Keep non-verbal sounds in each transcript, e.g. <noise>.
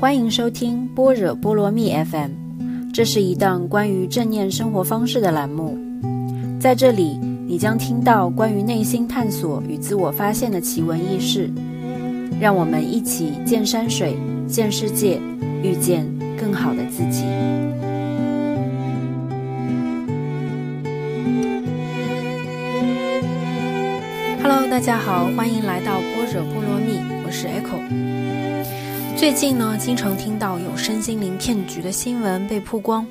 欢迎收听般若波罗蜜 FM，这是一档关于正念生活方式的栏目。在这里，你将听到关于内心探索与自我发现的奇闻异事。让我们一起见山水，见世界，遇见更好的自己。Hello，大家好，欢迎来到般若波罗蜜，我是 Echo。最近呢，经常听到有身心灵骗局的新闻被曝光，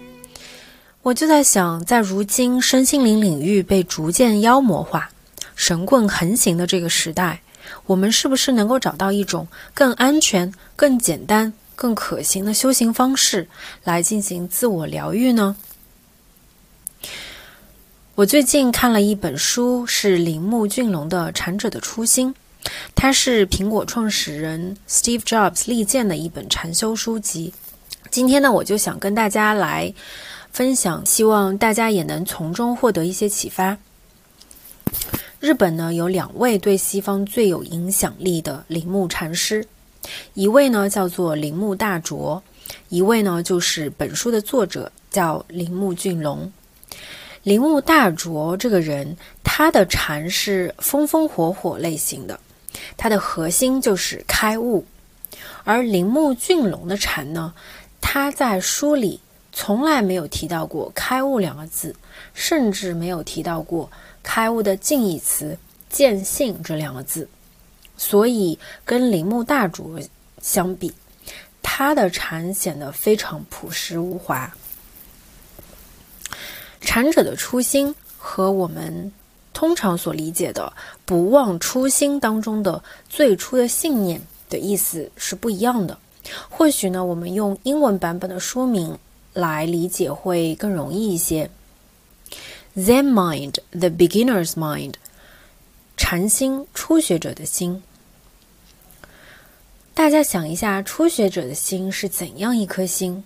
我就在想，在如今身心灵领域被逐渐妖魔化、神棍横行的这个时代，我们是不是能够找到一种更安全、更简单、更可行的修行方式来进行自我疗愈呢？我最近看了一本书，是铃木俊龙的《禅者的初心》，它是苹果创始人 Steve Jobs 力荐的一本禅修书籍。今天呢，我就想跟大家来分享，希望大家也能从中获得一些启发。日本呢有两位对西方最有影响力的铃木禅师，一位呢叫做铃木大拙，一位呢就是本书的作者叫铃木俊龙。铃木大拙这个人，他的禅是风风火火类型的，它的核心就是开悟。而铃木俊龙的禅呢，他在书里从来没有提到过“开悟”两个字，甚至没有提到过开悟的近义词“见性”这两个字。所以，跟铃木大拙相比，他的禅显得非常朴实无华。禅者的初心和我们通常所理解的“不忘初心”当中的最初的信念的意思是不一样的。或许呢，我们用英文版本的书名来理解会更容易一些。Zen mind, the beginner's mind，禅心，初学者的心。大家想一下，初学者的心是怎样一颗心？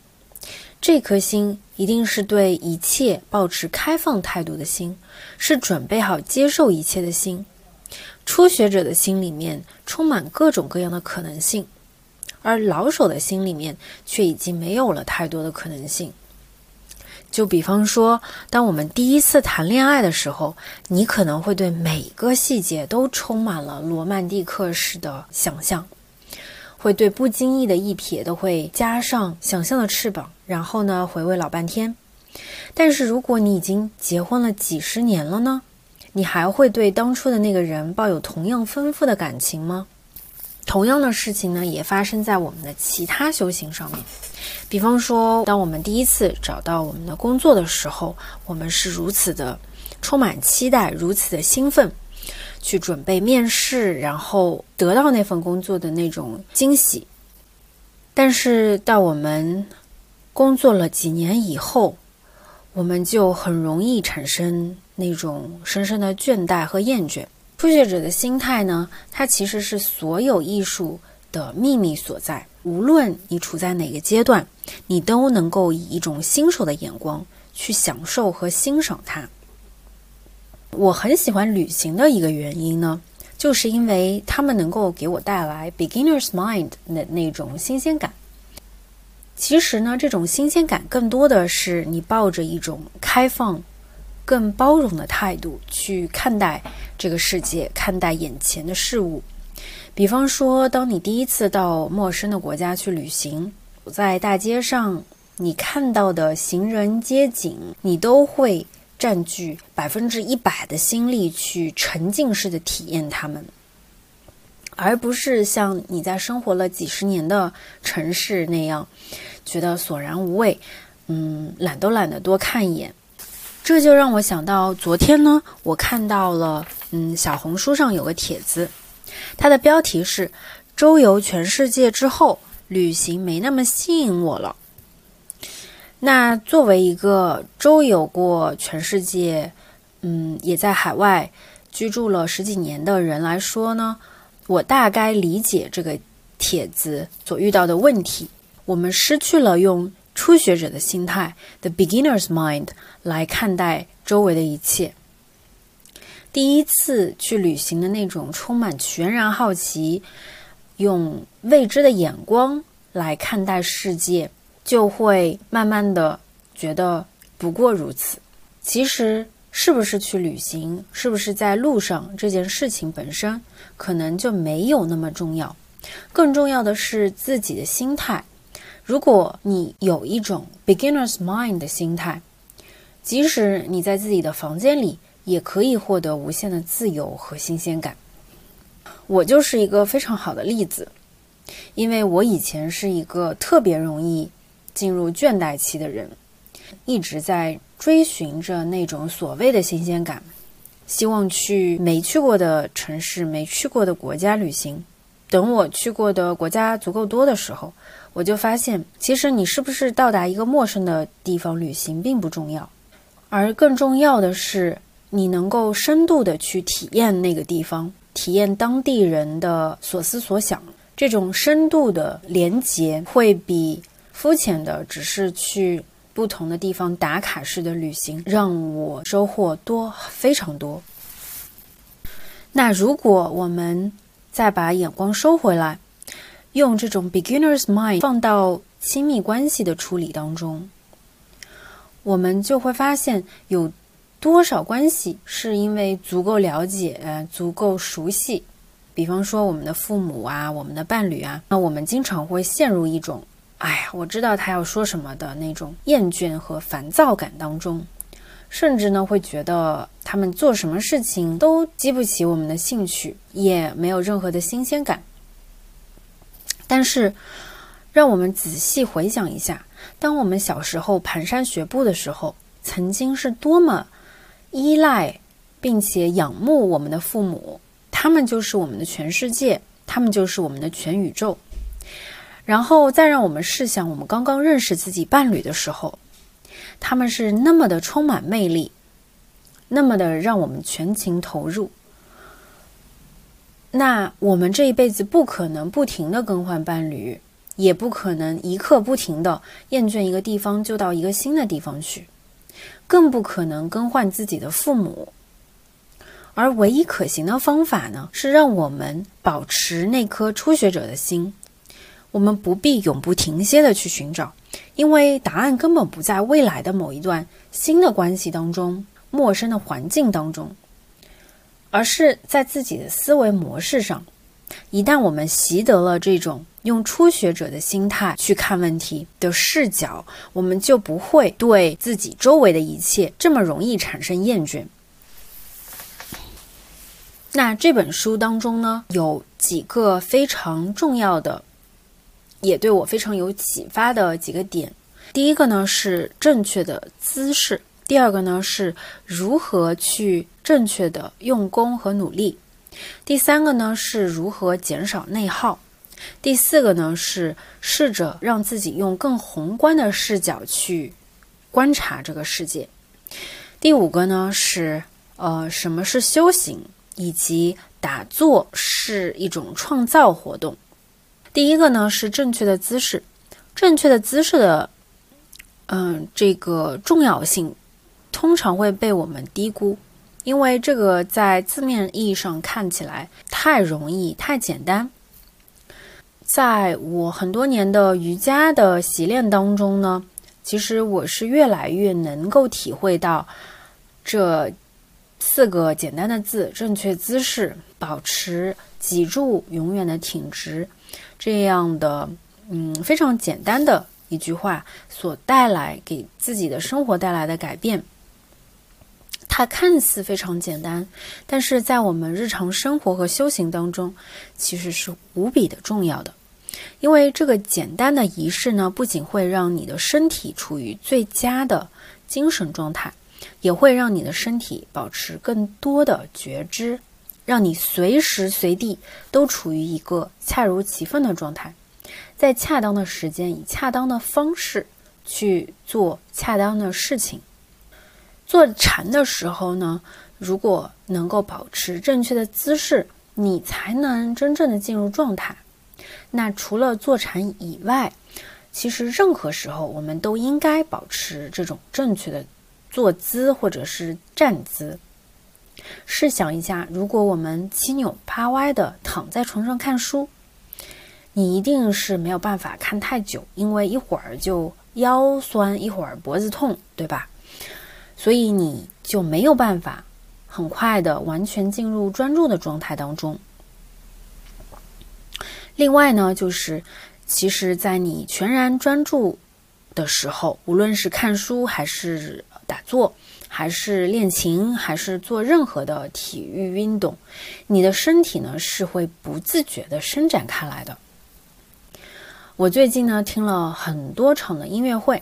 这颗心一定是对一切保持开放态度的心，是准备好接受一切的心。初学者的心里面充满各种各样的可能性，而老手的心里面却已经没有了太多的可能性。就比方说，当我们第一次谈恋爱的时候，你可能会对每个细节都充满了罗曼蒂克式的想象。会对不经意的一瞥都会加上想象的翅膀，然后呢回味老半天。但是如果你已经结婚了几十年了呢？你还会对当初的那个人抱有同样丰富的感情吗？同样的事情呢，也发生在我们的其他修行上面。比方说，当我们第一次找到我们的工作的时候，我们是如此的充满期待，如此的兴奋。去准备面试，然后得到那份工作的那种惊喜。但是到我们工作了几年以后，我们就很容易产生那种深深的倦怠和厌倦。初学者的心态呢，它其实是所有艺术的秘密所在。无论你处在哪个阶段，你都能够以一种新手的眼光去享受和欣赏它。我很喜欢旅行的一个原因呢，就是因为他们能够给我带来 beginner's mind 的那种新鲜感。其实呢，这种新鲜感更多的是你抱着一种开放、更包容的态度去看待这个世界，看待眼前的事物。比方说，当你第一次到陌生的国家去旅行，在大街上你看到的行人街景，你都会。占据百分之一百的心力去沉浸式的体验它们，而不是像你在生活了几十年的城市那样觉得索然无味，嗯，懒都懒得多看一眼。这就让我想到昨天呢，我看到了，嗯，小红书上有个帖子，它的标题是“周游全世界之后，旅行没那么吸引我了”。那作为一个周游过全世界，嗯，也在海外居住了十几年的人来说呢，我大概理解这个帖子所遇到的问题。我们失去了用初学者的心态 （the beginner's mind） 来看待周围的一切。第一次去旅行的那种充满全然好奇、用未知的眼光。来看待世界，就会慢慢的觉得不过如此。其实，是不是去旅行，是不是在路上，这件事情本身可能就没有那么重要。更重要的是自己的心态。如果你有一种 beginner's mind 的心态，即使你在自己的房间里，也可以获得无限的自由和新鲜感。我就是一个非常好的例子，因为我以前是一个特别容易进入倦怠期的人，一直在追寻着那种所谓的新鲜感，希望去没去过的城市、没去过的国家旅行。等我去过的国家足够多的时候，我就发现，其实你是不是到达一个陌生的地方旅行并不重要，而更重要的是你能够深度的去体验那个地方。体验当地人的所思所想，这种深度的连结会比肤浅的只是去不同的地方打卡式的旅行让我收获多非常多。那如果我们再把眼光收回来，用这种 beginner's mind 放到亲密关系的处理当中，我们就会发现有。多少关系是因为足够了解、足够熟悉？比方说我们的父母啊，我们的伴侣啊，那我们经常会陷入一种“哎呀，我知道他要说什么”的那种厌倦和烦躁感当中，甚至呢会觉得他们做什么事情都激不起我们的兴趣，也没有任何的新鲜感。但是，让我们仔细回想一下，当我们小时候蹒跚学步的时候，曾经是多么……依赖，并且仰慕我们的父母，他们就是我们的全世界，他们就是我们的全宇宙。然后再让我们试想，我们刚刚认识自己伴侣的时候，他们是那么的充满魅力，那么的让我们全情投入。那我们这一辈子不可能不停的更换伴侣，也不可能一刻不停的厌倦一个地方就到一个新的地方去。更不可能更换自己的父母，而唯一可行的方法呢，是让我们保持那颗初学者的心。我们不必永不停歇的去寻找，因为答案根本不在未来的某一段新的关系当中、陌生的环境当中，而是在自己的思维模式上。一旦我们习得了这种用初学者的心态去看问题的视角，我们就不会对自己周围的一切这么容易产生厌倦。那这本书当中呢，有几个非常重要的，也对我非常有启发的几个点。第一个呢是正确的姿势，第二个呢是如何去正确的用功和努力。第三个呢是如何减少内耗，第四个呢是试着让自己用更宏观的视角去观察这个世界，第五个呢是呃什么是修行，以及打坐是一种创造活动。第一个呢是正确的姿势，正确的姿势的嗯这个重要性通常会被我们低估。因为这个在字面意义上看起来太容易、太简单。在我很多年的瑜伽的习练当中呢，其实我是越来越能够体会到这四个简单的字：正确姿势、保持脊柱永远的挺直，这样的嗯非常简单的一句话所带来给自己的生活带来的改变。它看似非常简单，但是在我们日常生活和修行当中，其实是无比的重要的。因为这个简单的仪式呢，不仅会让你的身体处于最佳的精神状态，也会让你的身体保持更多的觉知，让你随时随地都处于一个恰如其分的状态，在恰当的时间以恰当的方式去做恰当的事情。坐禅的时候呢，如果能够保持正确的姿势，你才能真正的进入状态。那除了坐禅以外，其实任何时候我们都应该保持这种正确的坐姿或者是站姿。试想一下，如果我们七扭八歪的躺在床上看书，你一定是没有办法看太久，因为一会儿就腰酸，一会儿脖子痛，对吧？所以你就没有办法很快的完全进入专注的状态当中。另外呢，就是其实，在你全然专注的时候，无论是看书，还是打坐，还是练琴，还是做任何的体育运动，你的身体呢是会不自觉的伸展开来的。我最近呢听了很多场的音乐会，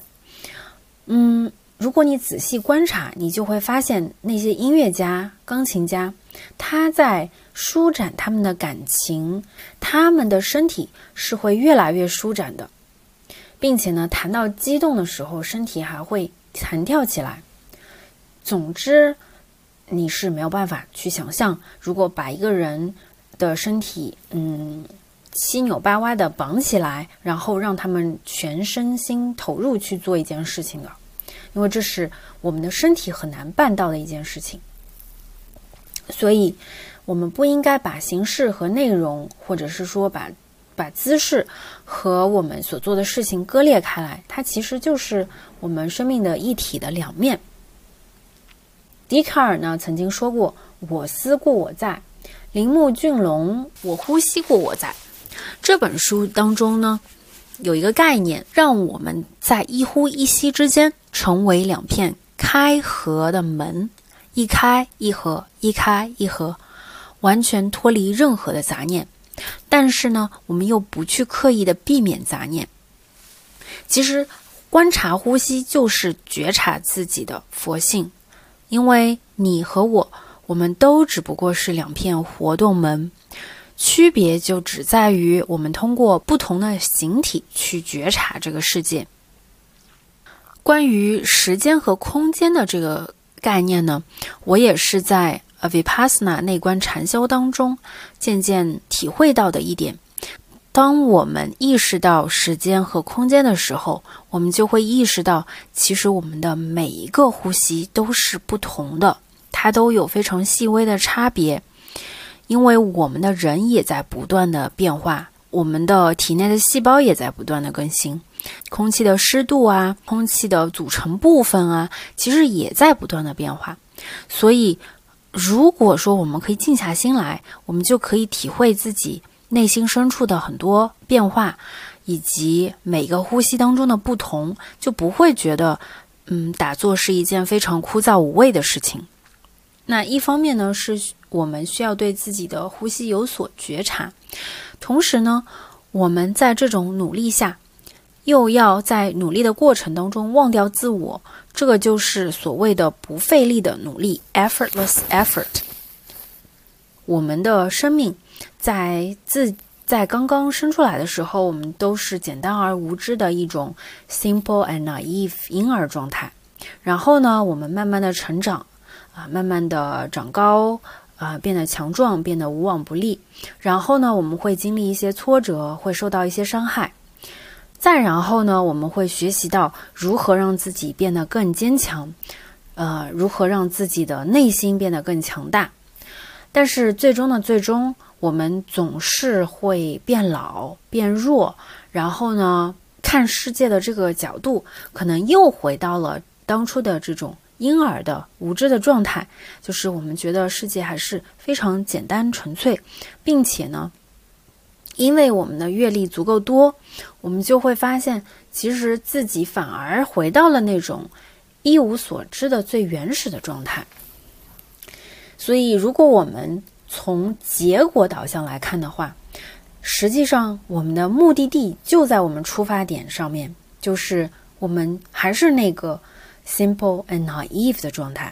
嗯。如果你仔细观察，你就会发现那些音乐家、钢琴家，他在舒展他们的感情，他们的身体是会越来越舒展的，并且呢，谈到激动的时候，身体还会弹跳起来。总之，你是没有办法去想象，如果把一个人的身体，嗯，七扭八歪的绑起来，然后让他们全身心投入去做一件事情的。因为这是我们的身体很难办到的一件事情，所以我们不应该把形式和内容，或者是说把把姿势和我们所做的事情割裂开来。它其实就是我们生命的一体的两面。笛卡尔呢曾经说过：“我思故我在。”铃木俊龙：“我呼吸过我在。”这本书当中呢。有一个概念，让我们在一呼一吸之间成为两片开合的门，一开一合，一开一合，完全脱离任何的杂念。但是呢，我们又不去刻意的避免杂念。其实，观察呼吸就是觉察自己的佛性，因为你和我，我们都只不过是两片活动门。区别就只在于我们通过不同的形体去觉察这个世界。关于时间和空间的这个概念呢，我也是在 Vipassana 内观禅修当中渐渐体会到的一点。当我们意识到时间和空间的时候，我们就会意识到，其实我们的每一个呼吸都是不同的，它都有非常细微的差别。因为我们的人也在不断的变化，我们的体内的细胞也在不断的更新，空气的湿度啊，空气的组成部分啊，其实也在不断的变化。所以，如果说我们可以静下心来，我们就可以体会自己内心深处的很多变化，以及每个呼吸当中的不同，就不会觉得，嗯，打坐是一件非常枯燥无味的事情。那一方面呢，是我们需要对自己的呼吸有所觉察，同时呢，我们在这种努力下，又要在努力的过程当中忘掉自我，这个就是所谓的不费力的努力 （effortless effort）。我们的生命在自在刚刚生出来的时候，我们都是简单而无知的一种 simple and naive 婴儿状态，然后呢，我们慢慢的成长。啊，慢慢的长高，啊，变得强壮，变得无往不利。然后呢，我们会经历一些挫折，会受到一些伤害。再然后呢，我们会学习到如何让自己变得更坚强，呃，如何让自己的内心变得更强大。但是最终的最终，我们总是会变老、变弱。然后呢，看世界的这个角度，可能又回到了当初的这种。婴儿的无知的状态，就是我们觉得世界还是非常简单纯粹，并且呢，因为我们的阅历足够多，我们就会发现，其实自己反而回到了那种一无所知的最原始的状态。所以，如果我们从结果导向来看的话，实际上我们的目的地就在我们出发点上面，就是我们还是那个。simple and naive 的状态，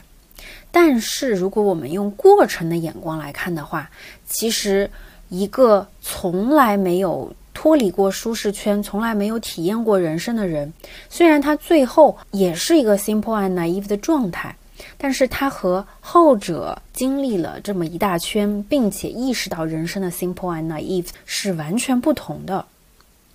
但是如果我们用过程的眼光来看的话，其实一个从来没有脱离过舒适圈、从来没有体验过人生的人，虽然他最后也是一个 simple and naive 的状态，但是他和后者经历了这么一大圈，并且意识到人生的 simple and naive 是完全不同的。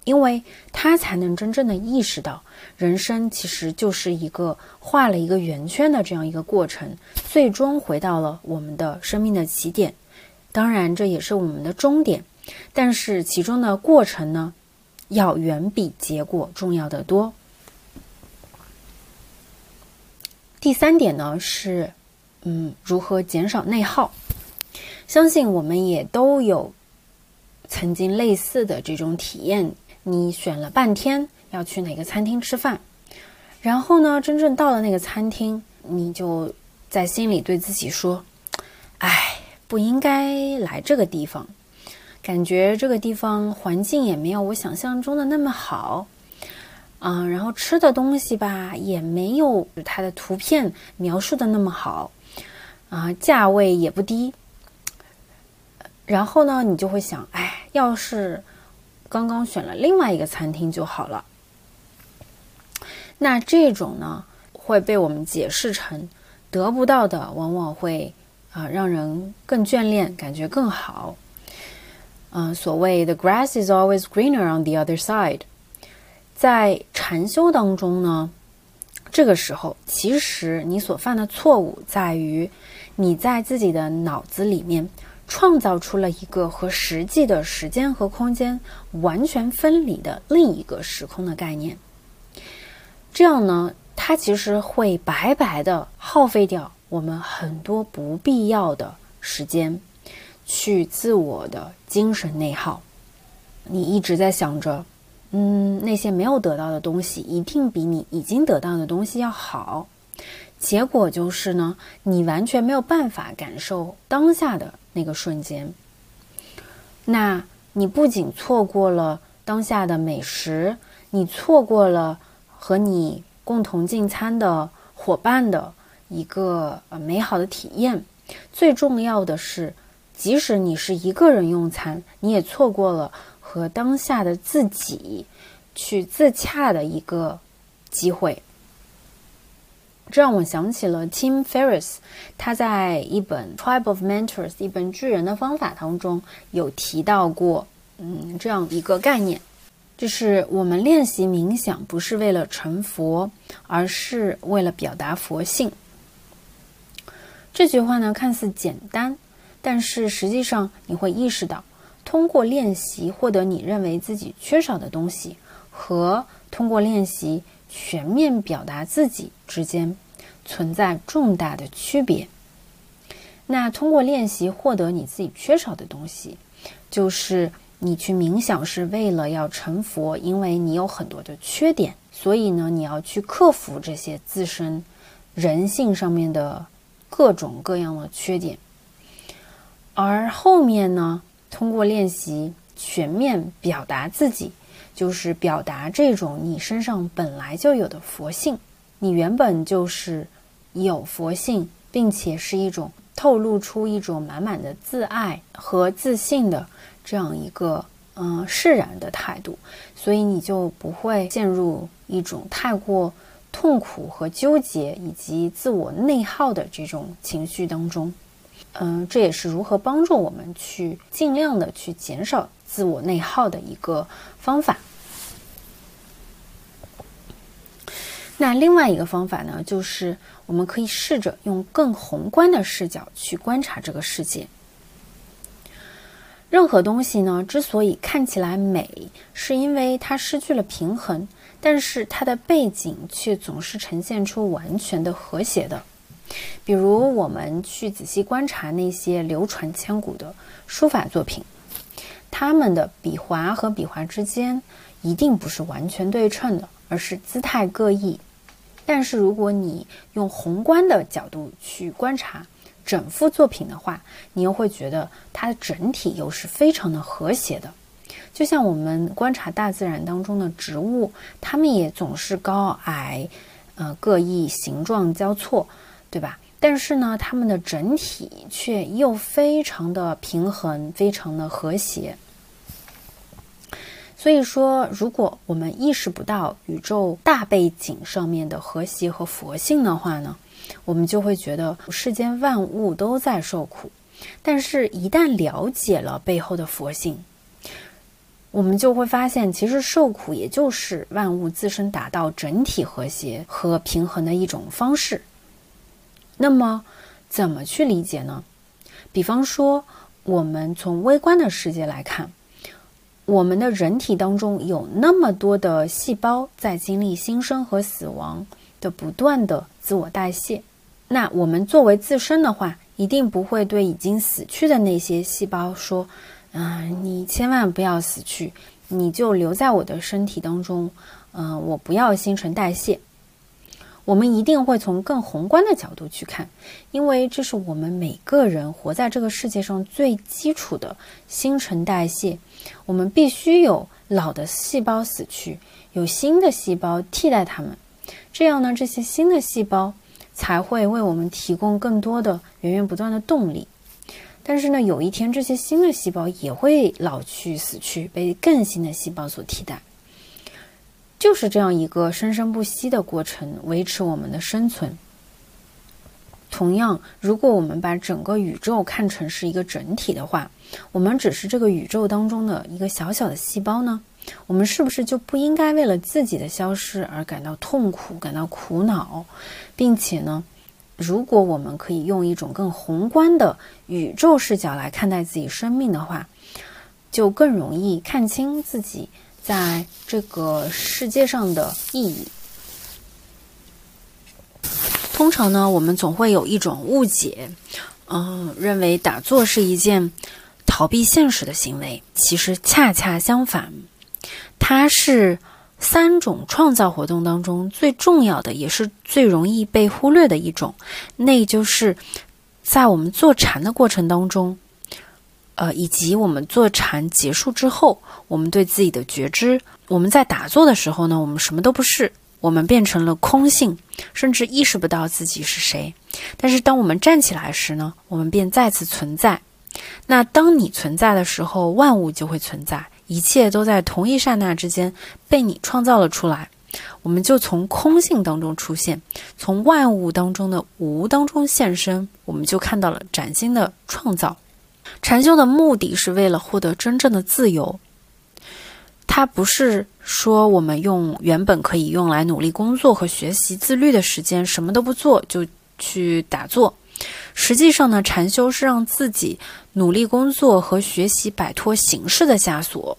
因为他才能真正的意识到，人生其实就是一个画了一个圆圈的这样一个过程，最终回到了我们的生命的起点。当然，这也是我们的终点。但是其中的过程呢，要远比结果重要的多。第三点呢是，嗯，如何减少内耗？相信我们也都有曾经类似的这种体验。你选了半天要去哪个餐厅吃饭，然后呢，真正到了那个餐厅，你就在心里对自己说：“哎，不应该来这个地方。”感觉这个地方环境也没有我想象中的那么好，嗯，然后吃的东西吧也没有它的图片描述的那么好，啊，价位也不低。然后呢，你就会想，哎，要是刚刚选了另外一个餐厅就好了。那这种呢会被我们解释成得不到的往往会啊让人更眷恋，感觉更好。嗯，所谓 “the grass is always greener on the other side”，在禅修当中呢，这个时候其实你所犯的错误在于，你在自己的脑子里面创造出了一个和实际的时间和空间完全分离的另一个时空的概念。这样呢，它其实会白白的耗费掉我们很多不必要的时间。去自我的精神内耗，你一直在想着，嗯，那些没有得到的东西一定比你已经得到的东西要好，结果就是呢，你完全没有办法感受当下的那个瞬间。那你不仅错过了当下的美食，你错过了和你共同进餐的伙伴的一个美好的体验，最重要的是。即使你是一个人用餐，你也错过了和当下的自己去自洽的一个机会。这让我想起了 Tim Ferriss，他在一本《Tribe of Mentors》一本巨人的方法当中有提到过，嗯，这样一个概念，就是我们练习冥想不是为了成佛，而是为了表达佛性。这句话呢，看似简单。但是实际上，你会意识到，通过练习获得你认为自己缺少的东西，和通过练习全面表达自己之间存在重大的区别。那通过练习获得你自己缺少的东西，就是你去冥想是为了要成佛，因为你有很多的缺点，所以呢，你要去克服这些自身人性上面的各种各样的缺点。而后面呢，通过练习全面表达自己，就是表达这种你身上本来就有的佛性。你原本就是有佛性，并且是一种透露出一种满满的自爱和自信的这样一个嗯释然的态度，所以你就不会陷入一种太过痛苦和纠结以及自我内耗的这种情绪当中。嗯，这也是如何帮助我们去尽量的去减少自我内耗的一个方法。那另外一个方法呢，就是我们可以试着用更宏观的视角去观察这个世界。任何东西呢，之所以看起来美，是因为它失去了平衡，但是它的背景却总是呈现出完全的和谐的。比如，我们去仔细观察那些流传千古的书法作品，他们的笔划和笔划之间一定不是完全对称的，而是姿态各异。但是，如果你用宏观的角度去观察整幅作品的话，你又会觉得它的整体又是非常的和谐的。就像我们观察大自然当中的植物，它们也总是高矮，呃，各异，形状交错。对吧？但是呢，它们的整体却又非常的平衡，非常的和谐。所以说，如果我们意识不到宇宙大背景上面的和谐和佛性的话呢，我们就会觉得世间万物都在受苦。但是，一旦了解了背后的佛性，我们就会发现，其实受苦也就是万物自身达到整体和谐和平衡的一种方式。那么，怎么去理解呢？比方说，我们从微观的世界来看，我们的人体当中有那么多的细胞在经历新生和死亡的不断的自我代谢，那我们作为自身的话，一定不会对已经死去的那些细胞说：“嗯，你千万不要死去，你就留在我的身体当中，嗯，我不要新陈代谢。”我们一定会从更宏观的角度去看，因为这是我们每个人活在这个世界上最基础的新陈代谢。我们必须有老的细胞死去，有新的细胞替代它们，这样呢，这些新的细胞才会为我们提供更多的源源不断的动力。但是呢，有一天这些新的细胞也会老去死去，被更新的细胞所替代。就是这样一个生生不息的过程，维持我们的生存。同样，如果我们把整个宇宙看成是一个整体的话，我们只是这个宇宙当中的一个小小的细胞呢？我们是不是就不应该为了自己的消失而感到痛苦、感到苦恼，并且呢？如果我们可以用一种更宏观的宇宙视角来看待自己生命的话，就更容易看清自己。在这个世界上的意义，通常呢，我们总会有一种误解，嗯，认为打坐是一件逃避现实的行为。其实恰恰相反，它是三种创造活动当中最重要的，也是最容易被忽略的一种。那就是在我们坐禅的过程当中。呃，以及我们坐禅结束之后，我们对自己的觉知，我们在打坐的时候呢，我们什么都不是，我们变成了空性，甚至意识不到自己是谁。但是当我们站起来时呢，我们便再次存在。那当你存在的时候，万物就会存在，一切都在同一刹那之间被你创造了出来。我们就从空性当中出现，从万物当中的无当中现身，我们就看到了崭新的创造。禅修的目的是为了获得真正的自由，它不是说我们用原本可以用来努力工作和学习、自律的时间什么都不做就去打坐。实际上呢，禅修是让自己努力工作和学习，摆脱形式的枷锁，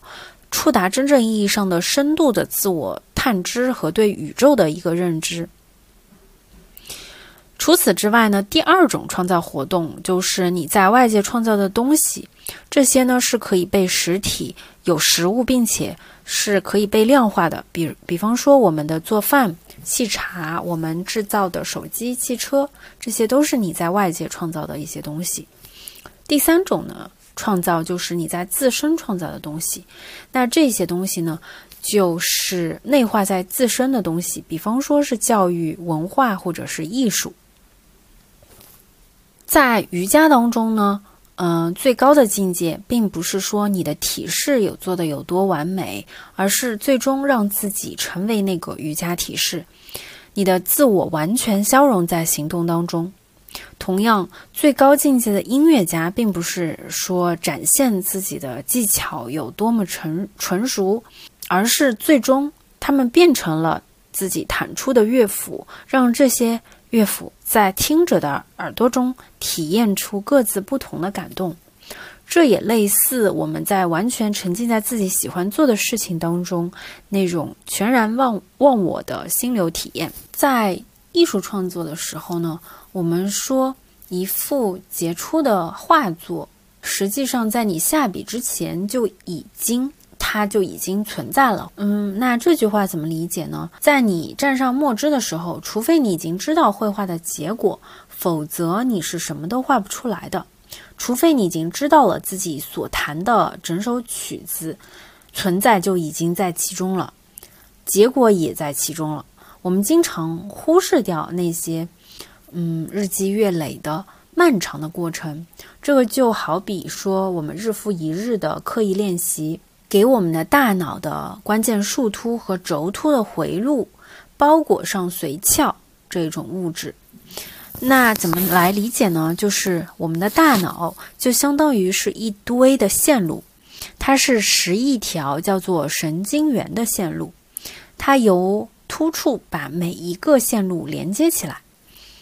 触达真正意义上的深度的自我探知和对宇宙的一个认知。除此之外呢，第二种创造活动就是你在外界创造的东西，这些呢是可以被实体有实物，并且是可以被量化的。比比方说，我们的做饭、沏茶，我们制造的手机、汽车，这些都是你在外界创造的一些东西。第三种呢，创造就是你在自身创造的东西，那这些东西呢，就是内化在自身的东西，比方说是教育、文化或者是艺术。在瑜伽当中呢，嗯，最高的境界并不是说你的体式有做的有多完美，而是最终让自己成为那个瑜伽体式，你的自我完全消融在行动当中。同样，最高境界的音乐家并不是说展现自己的技巧有多么纯纯熟，而是最终他们变成了自己弹出的乐府，让这些。乐府在听者的耳朵中体验出各自不同的感动，这也类似我们在完全沉浸在自己喜欢做的事情当中那种全然忘忘我的心流体验。在艺术创作的时候呢，我们说一幅杰出的画作，实际上在你下笔之前就已经。它就已经存在了。嗯，那这句话怎么理解呢？在你蘸上墨汁的时候，除非你已经知道绘画的结果，否则你是什么都画不出来的。除非你已经知道了自己所弹的整首曲子存在就已经在其中了，结果也在其中了。我们经常忽视掉那些，嗯，日积月累的漫长的过程。这个就好比说，我们日复一日的刻意练习。给我们的大脑的关键树突和轴突的回路包裹上髓鞘这种物质，那怎么来理解呢？就是我们的大脑就相当于是一堆的线路，它是十亿条叫做神经元的线路，它由突触把每一个线路连接起来。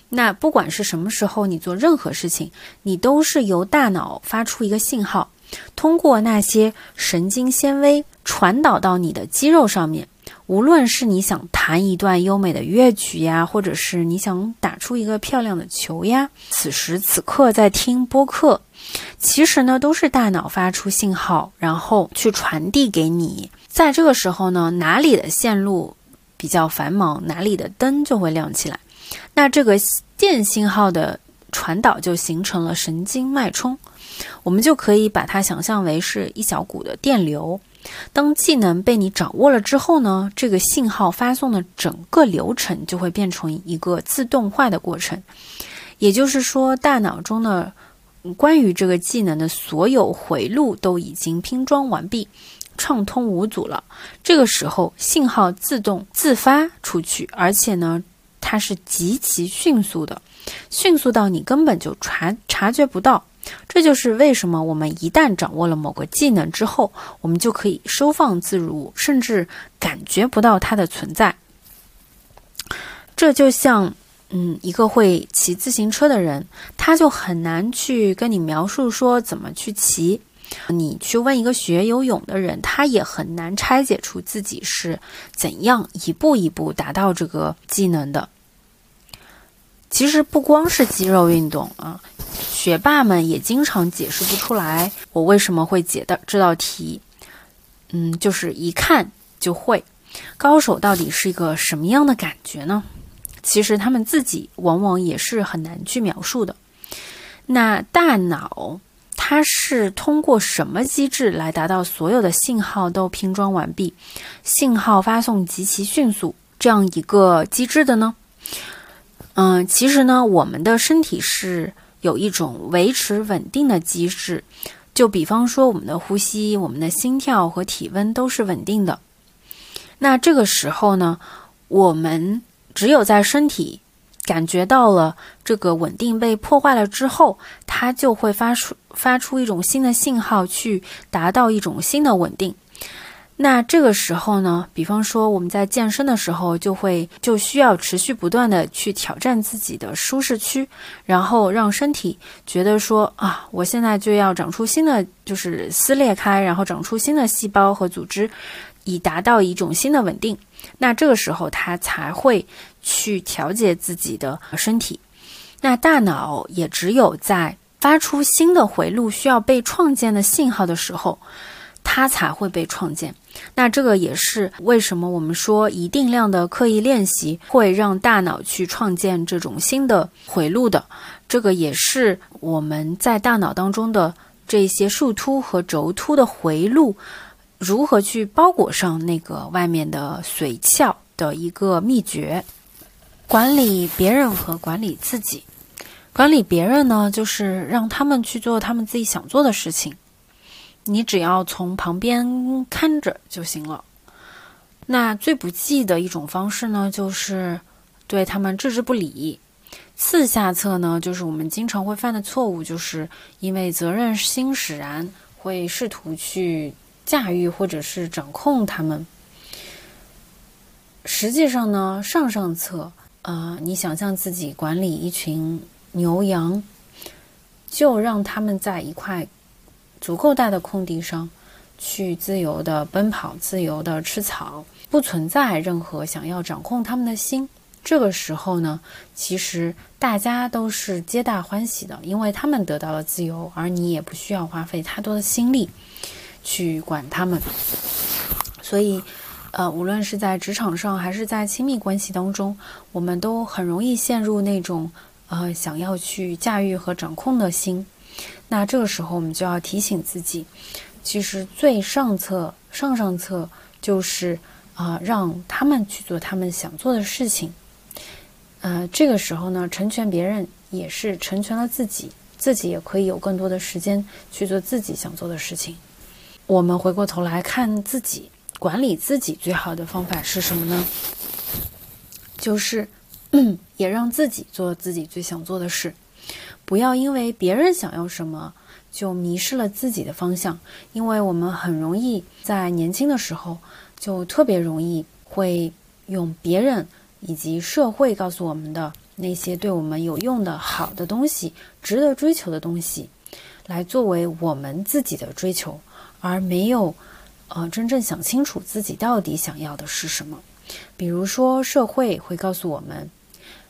那不管是什么时候你做任何事情，你都是由大脑发出一个信号。通过那些神经纤维传导到你的肌肉上面。无论是你想弹一段优美的乐曲呀，或者是你想打出一个漂亮的球呀，此时此刻在听播客，其实呢都是大脑发出信号，然后去传递给你。在这个时候呢，哪里的线路比较繁忙，哪里的灯就会亮起来。那这个电信号的传导就形成了神经脉冲，我们就可以把它想象为是一小股的电流。当技能被你掌握了之后呢，这个信号发送的整个流程就会变成一个自动化的过程。也就是说，大脑中的关于这个技能的所有回路都已经拼装完毕，畅通无阻了。这个时候，信号自动自发出去，而且呢，它是极其迅速的，迅速到你根本就察察觉不到。这就是为什么我们一旦掌握了某个技能之后，我们就可以收放自如，甚至感觉不到它的存在。这就像，嗯，一个会骑自行车的人，他就很难去跟你描述说怎么去骑。你去问一个学游泳的人，他也很难拆解出自己是怎样一步一步达到这个技能的。其实不光是肌肉运动啊。学霸们也经常解释不出来，我为什么会解的这道题。嗯，就是一看就会。高手到底是一个什么样的感觉呢？其实他们自己往往也是很难去描述的。那大脑它是通过什么机制来达到所有的信号都拼装完毕，信号发送极其迅速这样一个机制的呢？嗯，其实呢，我们的身体是。有一种维持稳定的机制，就比方说我们的呼吸、我们的心跳和体温都是稳定的。那这个时候呢，我们只有在身体感觉到了这个稳定被破坏了之后，它就会发出发出一种新的信号，去达到一种新的稳定。那这个时候呢，比方说我们在健身的时候，就会就需要持续不断的去挑战自己的舒适区，然后让身体觉得说啊，我现在就要长出新的，就是撕裂开，然后长出新的细胞和组织，以达到一种新的稳定。那这个时候，它才会去调节自己的身体。那大脑也只有在发出新的回路需要被创建的信号的时候。它才会被创建。那这个也是为什么我们说一定量的刻意练习会让大脑去创建这种新的回路的。这个也是我们在大脑当中的这些树突和轴突的回路如何去包裹上那个外面的髓鞘的一个秘诀。管理别人和管理自己，管理别人呢，就是让他们去做他们自己想做的事情。你只要从旁边看着就行了。那最不济的一种方式呢，就是对他们置之不理。次下策呢，就是我们经常会犯的错误，就是因为责任心使然，会试图去驾驭或者是掌控他们。实际上呢，上上策，呃，你想象自己管理一群牛羊，就让他们在一块。足够大的空地上，去自由的奔跑，自由的吃草，不存在任何想要掌控他们的心。这个时候呢，其实大家都是皆大欢喜的，因为他们得到了自由，而你也不需要花费太多的心力去管他们。所以，呃，无论是在职场上还是在亲密关系当中，我们都很容易陷入那种呃想要去驾驭和掌控的心。那这个时候，我们就要提醒自己，其实最上策、上上策就是啊，让他们去做他们想做的事情。呃，这个时候呢，成全别人也是成全了自己，自己也可以有更多的时间去做自己想做的事情。我们回过头来看自己，管理自己最好的方法是什么呢？就是 <clears throat> 也让自己做自己最想做的事。不要因为别人想要什么就迷失了自己的方向，因为我们很容易在年轻的时候就特别容易会用别人以及社会告诉我们的那些对我们有用的好的东西、值得追求的东西，来作为我们自己的追求，而没有呃真正想清楚自己到底想要的是什么。比如说，社会会告诉我们，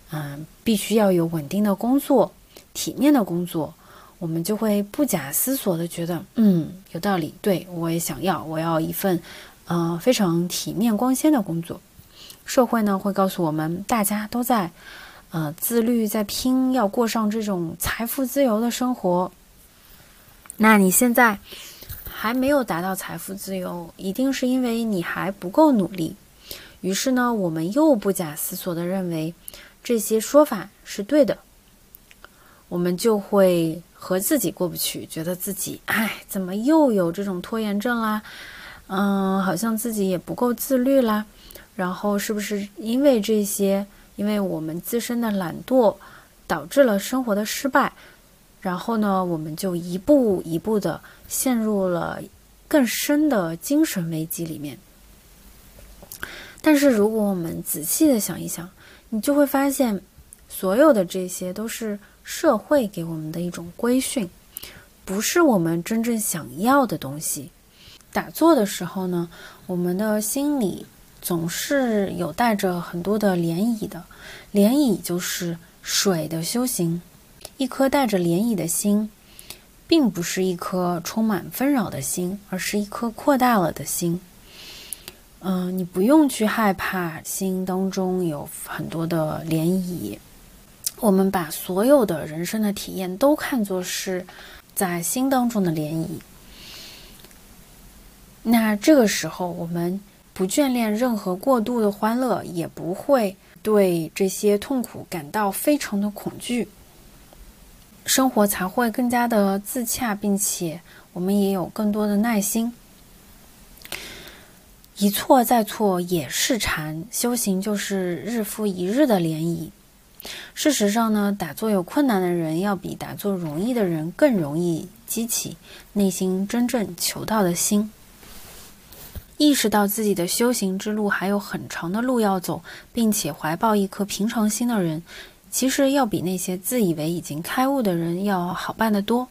嗯，必须要有稳定的工作、体面的工作，我们就会不假思索的觉得，嗯，有道理，对我也想要，我要一份，呃，非常体面光鲜的工作。社会呢会告诉我们，大家都在，呃，自律，在拼，要过上这种财富自由的生活。那你现在还没有达到财富自由，一定是因为你还不够努力。于是呢，我们又不假思索地认为这些说法是对的，我们就会和自己过不去，觉得自己哎，怎么又有这种拖延症啦？嗯，好像自己也不够自律啦。然后是不是因为这些，因为我们自身的懒惰，导致了生活的失败？然后呢，我们就一步一步的陷入了更深的精神危机里面。但是，如果我们仔细的想一想，你就会发现，所有的这些都是社会给我们的一种规训，不是我们真正想要的东西。打坐的时候呢，我们的心里总是有带着很多的涟漪的，涟漪就是水的修行。一颗带着涟漪的心，并不是一颗充满纷扰的心，而是一颗扩大了的心。嗯，你不用去害怕心当中有很多的涟漪。我们把所有的人生的体验都看作是在心当中的涟漪。那这个时候，我们不眷恋任何过度的欢乐，也不会对这些痛苦感到非常的恐惧，生活才会更加的自洽，并且我们也有更多的耐心。一错再错也是禅，修行就是日复一日的涟漪。事实上呢，打坐有困难的人，要比打坐容易的人更容易激起内心真正求道的心。意识到自己的修行之路还有很长的路要走，并且怀抱一颗平常心的人，其实要比那些自以为已经开悟的人要好办得多。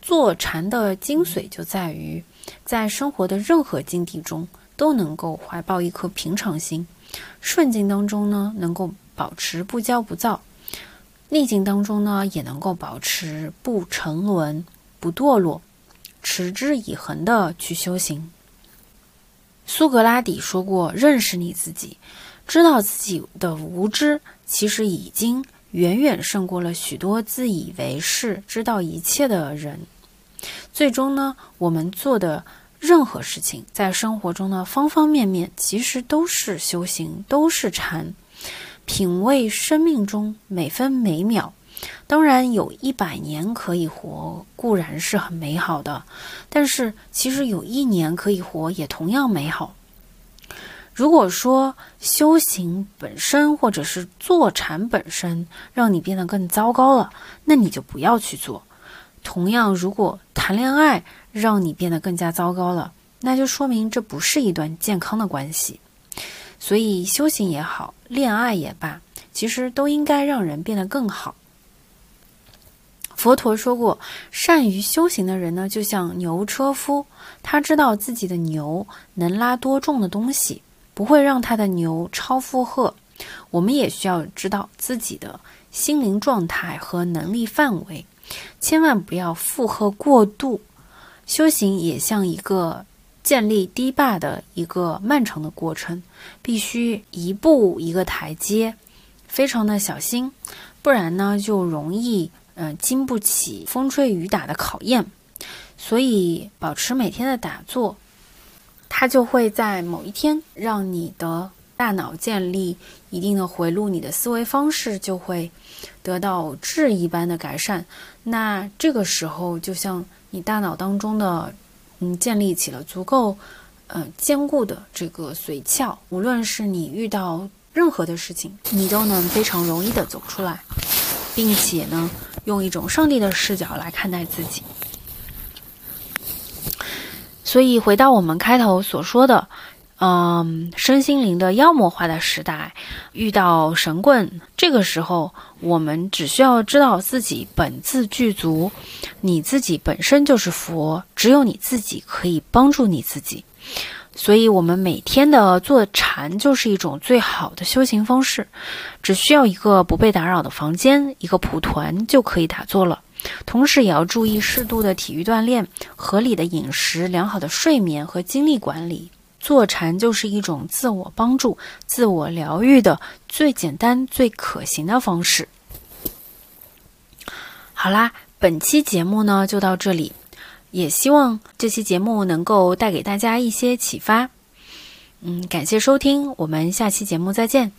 坐禅的精髓就在于，在生活的任何境地中。都能够怀抱一颗平常心，顺境当中呢，能够保持不骄不躁；逆境当中呢，也能够保持不沉沦、不堕落，持之以恒的去修行。苏格拉底说过：“认识你自己，知道自己的无知，其实已经远远胜过了许多自以为是知道一切的人。”最终呢，我们做的。任何事情在生活中的方方面面，其实都是修行，都是禅。品味生命中每分每秒，当然有一百年可以活，固然是很美好的。但是其实有一年可以活，也同样美好。如果说修行本身，或者是坐禅本身，让你变得更糟糕了，那你就不要去做。同样，如果谈恋爱，让你变得更加糟糕了，那就说明这不是一段健康的关系。所以修行也好，恋爱也罢，其实都应该让人变得更好。佛陀说过，善于修行的人呢，就像牛车夫，他知道自己的牛能拉多重的东西，不会让他的牛超负荷。我们也需要知道自己的心灵状态和能力范围，千万不要负荷过度。修行也像一个建立堤坝的一个漫长的过程，必须一步一个台阶，非常的小心，不然呢就容易嗯经不起风吹雨打的考验。所以保持每天的打坐，它就会在某一天让你的大脑建立一定的回路，你的思维方式就会得到质一般的改善。那这个时候就像。你大脑当中的，嗯，建立起了足够，呃，坚固的这个髓鞘，无论是你遇到任何的事情，你都能非常容易的走出来，并且呢，用一种上帝的视角来看待自己。所以回到我们开头所说的，嗯，身心灵的妖魔化的时代，遇到神棍，这个时候我们只需要知道自己本自具足，你自己本身就是佛，只有你自己可以帮助你自己。所以，我们每天的坐禅就是一种最好的修行方式，只需要一个不被打扰的房间，一个蒲团就可以打坐了。同时，也要注意适度的体育锻炼、合理的饮食、良好的睡眠和精力管理。坐禅就是一种自我帮助、自我疗愈的最简单、最可行的方式。好啦，本期节目呢就到这里，也希望这期节目能够带给大家一些启发。嗯，感谢收听，我们下期节目再见。